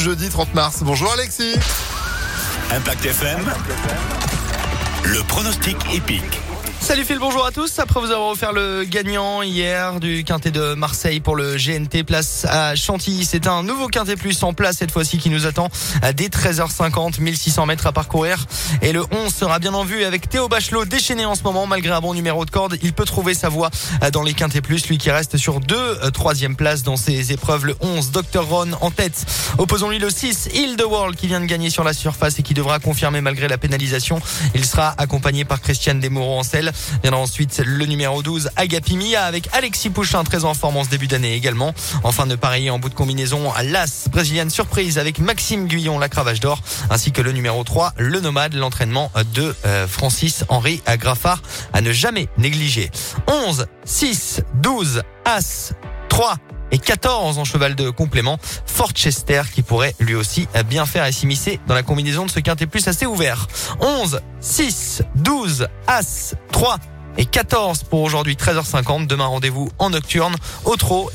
jeudi 30 mars. Bonjour Alexis. Impact FM. Le pronostic épique. Salut Phil, bonjour à tous. Après vous avoir offert le gagnant hier du Quintet de Marseille pour le GNT place à Chantilly, c'est un nouveau Quintet Plus en place cette fois-ci qui nous attend dès 13h50, 1600 mètres à parcourir. Et le 11 sera bien en vue avec Théo Bachelot déchaîné en ce moment malgré un bon numéro de corde. Il peut trouver sa voie dans les Quintet Plus, lui qui reste sur deux euh, troisième place dans ses épreuves. Le 11, Dr Ron en tête. Opposons-lui le 6, Hill the World qui vient de gagner sur la surface et qui devra confirmer malgré la pénalisation. Il sera accompagné par Christiane Desmoureaux en selle. Viendra ensuite le numéro 12, Agapimia avec Alexis Pouchin, très en forme en ce début d'année également. Enfin de pareil en bout de combinaison, l'As brésilienne surprise avec Maxime Guyon, la cravache d'or, ainsi que le numéro 3, le nomade, l'entraînement de euh, Francis Henri Graffard à ne jamais négliger. 11, 6, 12, As, 3, et 14 en cheval de complément. Forchester qui pourrait lui aussi bien faire et s'immiscer dans la combinaison de ce quintet plus assez ouvert. 11, 6, 12, As, 3 et 14 pour aujourd'hui 13h50. Demain rendez-vous en nocturne au trot.